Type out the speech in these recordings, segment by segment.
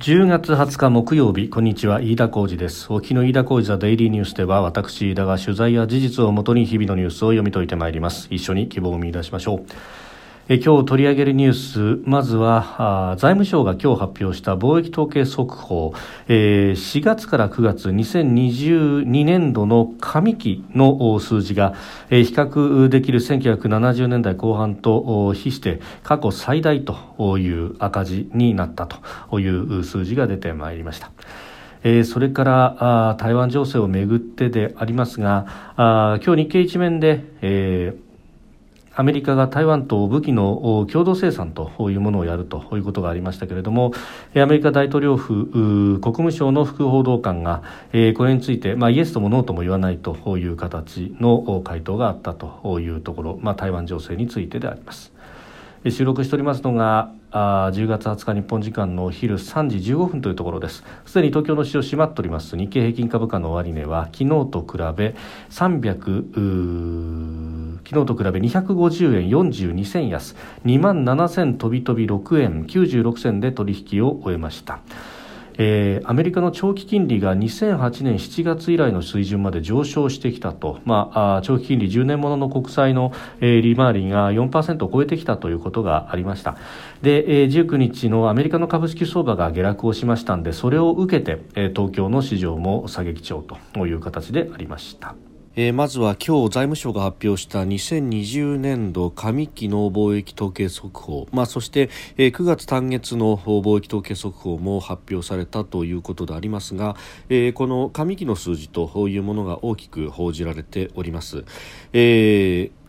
10月20日木曜日こんにちは飯田浩二です。沖の飯田浩二ザデイリーニュースでは私飯田が取材や事実をもとに日々のニュースを読み解いてまいります。一緒に希望を見出しましょう。今日取り上げるニュースまずは財務省が今日発表した貿易統計速報、えー、4月から9月2022年度の上期の数字が、比較できる1970年代後半と比して過去最大という赤字になったという数字が出てまいりました。それから台湾情勢をめぐってでありますが今日日経一面で、えーアメリカが台湾と武器の共同生産というものをやるということがありましたけれどもアメリカ大統領府国務省の副報道官がこれについて、まあ、イエスともノーとも言わないという形の回答があったというところ、まあ、台湾情勢についてであります。収録しておりますのがあ10月20日日本時間のお昼3時15分というところです。すでに東京の市場閉まっております。日経平均株価の終値は昨日と比べ300昨日と比べ250円42銭安。2万7000飛び飛び6円96銭で取引を終えました。えー、アメリカの長期金利が2008年7月以来の水準まで上昇してきたと、まあ、あ長期金利10年ものの国債の、えー、利回りが4%を超えてきたということがありましたで、えー、19日のアメリカの株式相場が下落をしましたのでそれを受けて、えー、東京の市場も下げ基調という形でありました。えー、まずは今日財務省が発表した2020年度上期の貿易統計速報、まあ、そして、えー、9月単月の貿易統計速報も発表されたということでありますが、えー、この上期の数字というものが大きく報じられております。えー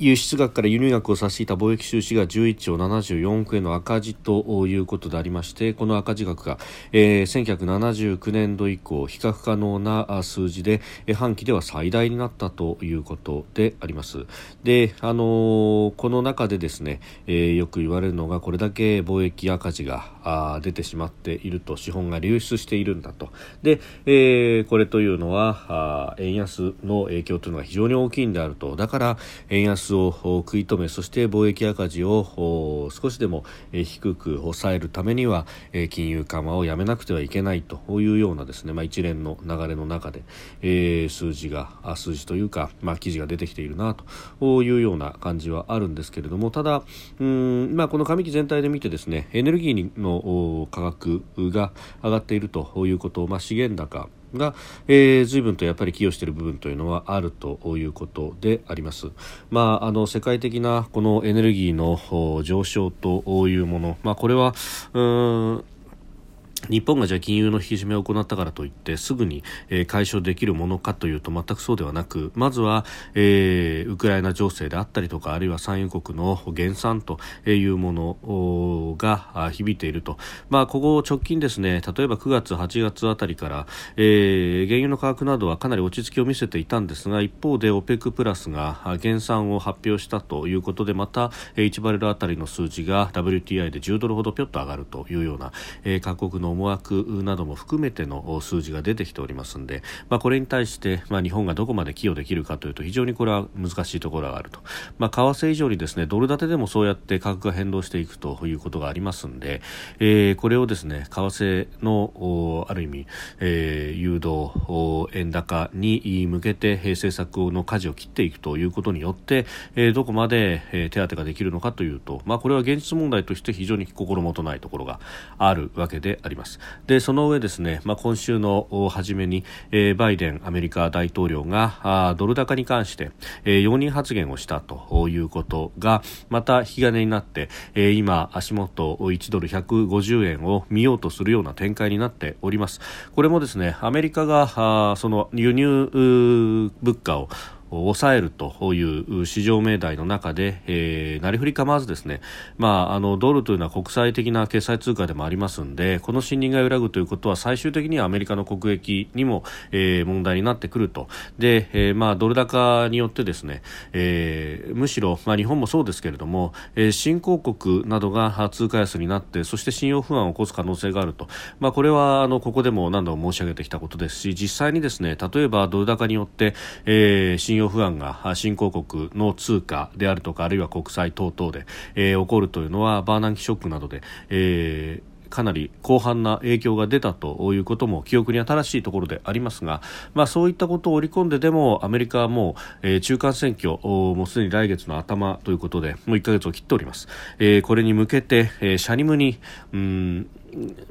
輸出額から輸入額を差し引いた貿易収支が11兆74億円の赤字ということでありましてこの赤字額が、えー、1979年度以降比較可能な数字で半期では最大になったということであります。で、あのー、この中でですね、えー、よく言われるのがこれだけ貿易赤字があ出てしまっていると資本が流出しているんだと。で、えー、これというのはあ円安の影響というのが非常に大きいんであると。だから円安を食い止めそして貿易赤字を少しでも低く抑えるためには金融緩和をやめなくてはいけないと。いうようなですね、まあ、一連の流れの中で、えー、数字が数字というか、まあ、記事が出てきているなと。いうような感じはあるんですけれども。ただうん、まあ、この上期全体で見てですねエネルギーのの価格が上がっているということ、まあ、資源高が、えー、随分とやっぱり寄与している部分というのはあるということであります。まあ、あの世界的なこのエネルギーの上昇というもの、まあ、これはうん日本がじゃあ金融の引き締めを行ったからといってすぐに、えー、解消できるものかというと全くそうではなくまずは、えー、ウクライナ情勢であったりとかあるいは産油国の減産というものが響いていると、まあ、ここ直近ですね例えば9月、8月あたりから、えー、原油の価格などはかなり落ち着きを見せていたんですが一方で OPEC プラスが減産を発表したということでまた1バレルあたりの数字が WTI で10ドルほどぴょっと上がるというような、えー、各国の思惑なども含めての数字が出てきておりますので、まあ、これに対して、まあ、日本がどこまで寄与できるかというと非常にこれは難しいところがあると、まあ、為替以上にですねドル建てでもそうやって価格が変動していくということがありますので、えー、これをですね為替のある意味、えー、誘導円高に向けて政策の舵を切っていくということによって、えー、どこまで手当ができるのかというと、まあ、これは現実問題として非常に心もとないところがあるわけであります。でその上ですね、まあ、今週の初めに、えー、バイデンアメリカ大統領があドル高に関して、えー、容認発言をしたということがまた引き金になって、えー、今足元1ドル150円を見ようとするような展開になっております。これもですねアメリカがあその輸入物価を抑えるという市場命題の中で、えー、なりふり構わずですね、まあ、あのドルというのは国際的な決済通貨でもありますのでこの信任が揺らぐということは最終的にはアメリカの国益にも、えー、問題になってくると。で、えーまあ、ドル高によってですね、えー、むしろ、まあ、日本もそうですけれども、えー、新興国などが通貨安になってそして信用不安を起こす可能性があると、まあ、これはあのここでも何度も申し上げてきたことですし実際にですね例えばドル高によって、えー、信用用不安が新興国の通貨であるとかあるいは国債等々で、えー、起こるというのはバーナンキショックなどで、えーかなり広範な影響が出たということも記憶に新しいところでありますが、まあ、そういったことを織り込んででもアメリカはもう、えー、中間選挙もうすでに来月の頭ということでもう1ヶ月を切っております、えー、これに向けて、えー、シャニムにうん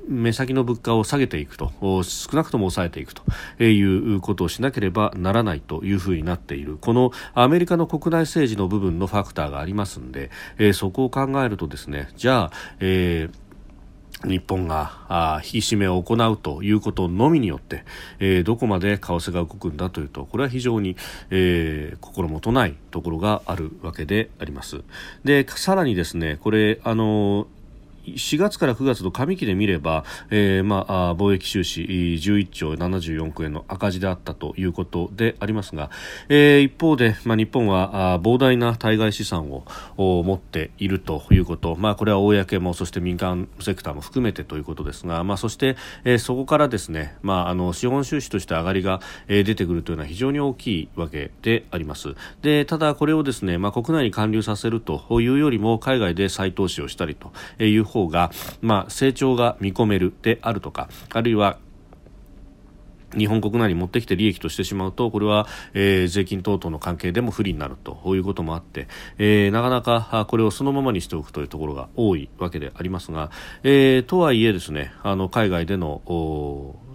目先の物価を下げていくと少なくとも抑えていくということをしなければならないというふうになっているこのアメリカの国内政治の部分のファクターがありますので、そこを考えるとですねじゃあ、えー日本が引き締めを行うということのみによって、えー、どこまで為替が動くんだというとこれは非常に、えー、心もとないところがあるわけであります。でさらにですねこれあの4月から9月の上期で見れば、えーまあ、貿易収支11兆74億円の赤字であったということでありますが、えー、一方で、まあ、日本は膨大な対外資産を持っているということ、まあ、これは公もそして民間セクターも含めてということですが、まあ、そして、えー、そこからですね、まあ、あの資本収支として上がりが、えー、出てくるというのは非常に大きいわけであります。でただこれをですね、まあ、国内に還流させるというよりも海外で再投資をしたりという方が、まあ、成長が見込めるであるとかあるいは日本国内に持ってきて利益としてしまうとこれは、えー、税金等々の関係でも不利になるということもあって、えー、なかなかこれをそのままにしておくというところが多いわけでありますが、えー、とはいえですねあの海外での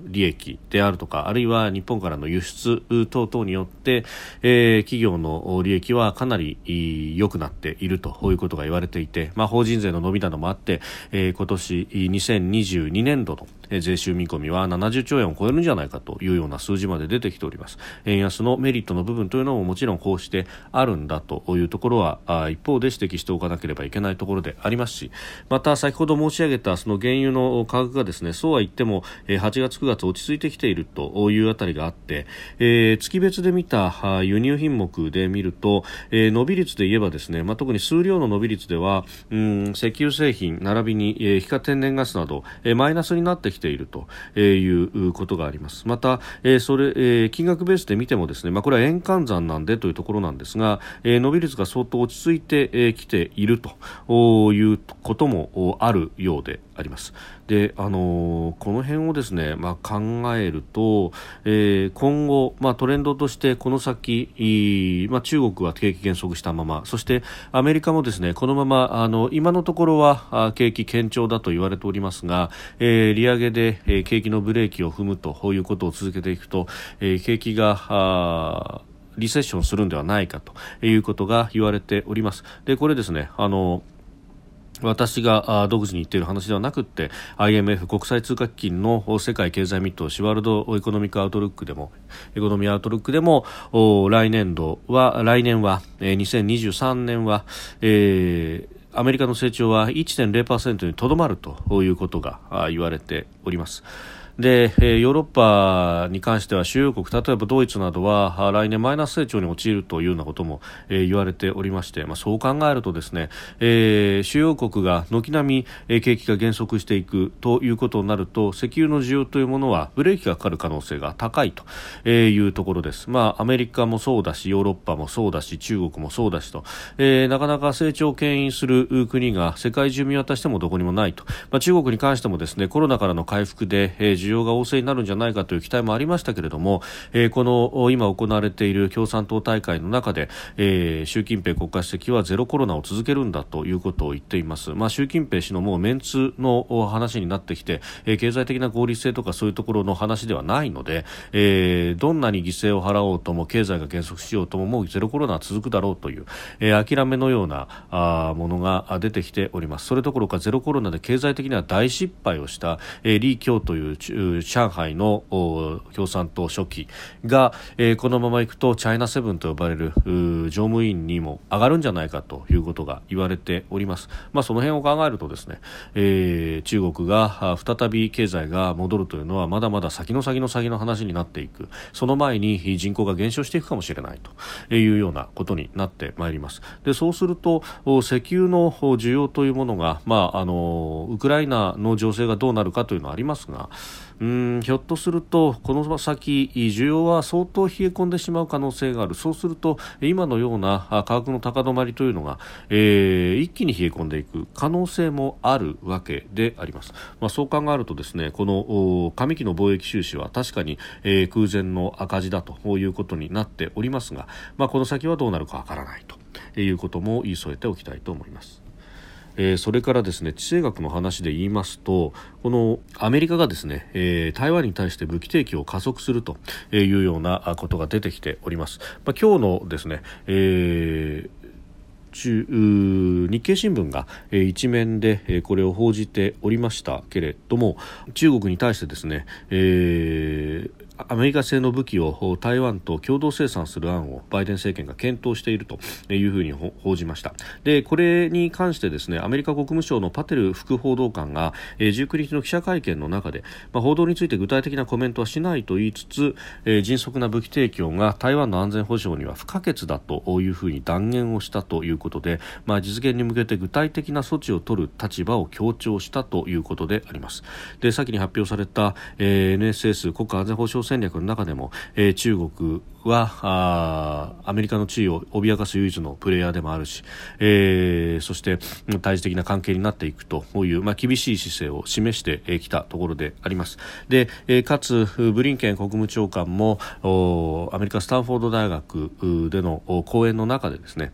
利益であるとかあるいは日本からの輸出等々によって、えー、企業の利益はかなり良くなっているということが言われていて、まあ、法人税の伸びなどもあって、えー、今年2022年度のえ税収見込みは70兆円を超えるんじゃないかというような数字まで出てきております。円安のメリットの部分というのももちろんこうしてあるんだというところは一方で指摘しておかなければいけないところでありますしまた先ほど申し上げたその原油の価格がですねそうは言っても8月9月落ち着いてきているというあたりがあって、えー、月別で見た輸入品目で見ると、えー、伸び率で言えばですね、まあ、特に数量の伸び率ではうん石油製品並びに、えー、液化天然ガスなど、えー、マイナスになってきているということがありますまた、えー、それ、えー、金額ベースで見てもですね、まあ、これは円換算なんでというところなんですが、えー、伸び率が相当落ち着いてき、えー、ているということもあるようであります。であのー、この辺をですね、まあ、考えると、えー、今後、まあ、トレンドとしてこの先、まあ、中国は景気減速したままそしてアメリカもですねこのままあの今のところは景気堅調だと言われておりますが、えー、利上げで、えー、景気のブレーキを踏むということを続けていくと、えー、景気がリセッションするんではないかということが言われております。でこれですねあの私が独自に言っている話ではなくて IMF 国際通貨基金の世界経済見通しワールドエコノミックアウトルックでもエコノミーアウトルックでも来年度は来年は2023年は、えーアメリカの成長は1.0%にとどまるということが言われております。で、えー、ヨーロッパに関しては主要国例えばドイツなどは来年マイナス成長に陥るというようなことも、えー、言われておりまして、まあ、そう考えるとですね、えー、主要国が軒並み、えー、景気が減速していくということになると石油の需要というものはブレーキがかかる可能性が高いというところです、まあ、アメリカもそうだしヨーロッパもそうだし中国もそうだしと、えー、なかなか成長を牽引する国が世界中見渡してもどこにもないと、まあ、中国に関してもですねコロナからの回復で、えー需要が旺盛になるんじゃないかという期待もありましたけれども、えー、この今行われている共産党大会の中で、えー、習近平国家主席はゼロコロナを続けるんだということを言っています、まあ、習近平氏のもうメンツの話になってきて、えー、経済的な合理性とかそういうところの話ではないので、えー、どんなに犠牲を払おうとも経済が減速しようとももうゼロコロナは続くだろうという、えー、諦めのようなあものが出てきております。それどころかゼロコロナで経済的には大失敗をした、えー、李強という上海の共産党書記が、えー、このままいくとチャイナセブンと呼ばれる乗務員にも上がるんじゃないかということが言われております、まあ、その辺を考えるとですね、えー、中国が再び経済が戻るというのはまだまだ先の先の先の話になっていく。その前に人口が減少していくかもしれないというようなことになってまいります。でそうすると石油の需要というものが、まあ、あのウクライナの情勢がどうなるかというのはありますがうんひょっとするとこの先需要は相当冷え込んでしまう可能性があるそうすると今のような価格の高止まりというのが、えー、一気に冷え込んでいく可能性もあるわけであります、まあ、そう考えるとですねこの上期の貿易収支は確かに、えー、空前の赤字だということになっておりますが、まあ、この先はどうなるかわからないということも言い添えておきたいと思います。えー、それからですね地政学の話で言いますとこのアメリカがですね、えー、台湾に対して武器提供を加速するというようなことが出てきております。まあ、今日のですね、えー日経新聞が、えー、一面で、これを報じておりましたけれども中国に対してですね、えーアメリカ製の武器を台湾と共同生産する案をバイデン政権が検討しているというふうに報じました。でこれに関してですねアメリカ国務省のパテル副報道官が19日の記者会見の中で、まあ、報道について具体的なコメントはしないと言いつつ、えー、迅速な武器提供が台湾の安全保障には不可欠だというふうに断言をしたということで、まあ、実現に向けて具体的な措置を取る立場を強調したということであります。で先に発表された、えー、NSS 国家安全保障戦略の中でも、えー、中国はアメリカの地位を脅かす唯一のプレイヤーでもあるし、えー、そして対峙的な関係になっていくという、まあ、厳しい姿勢を示してきたところであります。で、えー、かつブリンケン国務長官もアメリカスタンフォード大学での講演の中でですね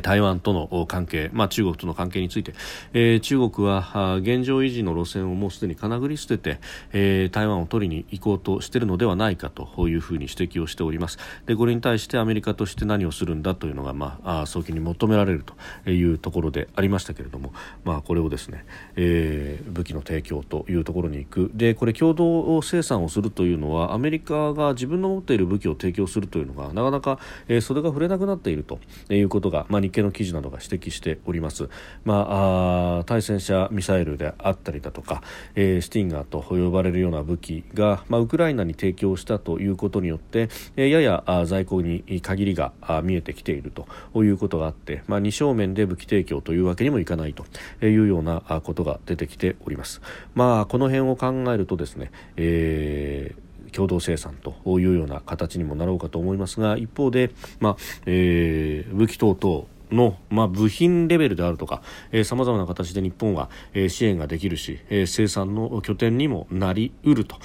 台湾との関係、まあ、中国との関係について、えー、中国は現状維持の路線をもうすでにかなぐり捨てて、えー、台湾を取りに行こうとしているのではないかというふうに指摘をしております。でこれに対してアメリカとして何をするんだというのが、まあ、早期に求められるというところでありましたけれども、まあ、これをですね、えー、武器の提供というところに行く。でこれ共同生産をするというのはアメリカが自分の持っている武器を提供するというのがなかなか、えー、それが触れなくなっているということが、まあ日経の記事などが指摘しております、まあ、対戦車ミサイルであったりだとか、えー、スティンガーと呼ばれるような武器が、まあ、ウクライナに提供したということによって、えー、やや在庫に限りが見えてきているということがあって、まあ、二正面で武器提供というわけにもいかないというようなことが出てきております。まあ、この辺を考えるとですね、えー共同生産というような形にもなろうかと思いますが一方で、まあえー、武器等々の、まあ、部品レベルであるとかさまざまな形で日本は、えー、支援ができるし、えー、生産の拠点にもなりうると。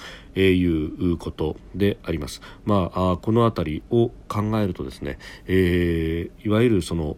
いうことであります。まあ、この辺りを考えるとですね、えー、いわゆるその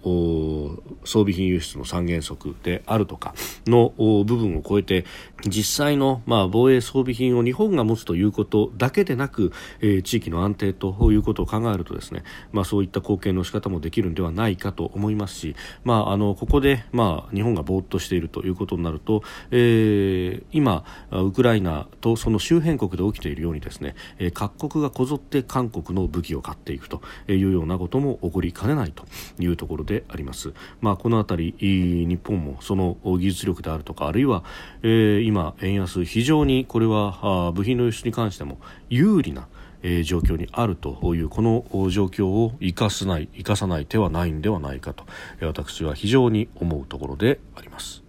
装備品輸出の三原則であるとかの部分を超えて実際の、まあ、防衛装備品を日本が持つということだけでなく、えー、地域の安定ということを考えるとですね、まあ、そういった貢献の仕方もできるんではないかと思いますし、まあ、あのここで、まあ、日本がぼーっとしているということになると、えー、今ウクライナとその周辺国で起きているようにですね、え各国がこぞって韓国の武器を買っていくというようなことも起こりかねないというところであります。まあ、この辺り日本もその技術力であるとかあるいは、え、今円安非常にこれは部品の輸出に関しても有利なえ、状況にあるというこの状況を生かすない生かさない手はないんではないかと私は非常に思うところであります。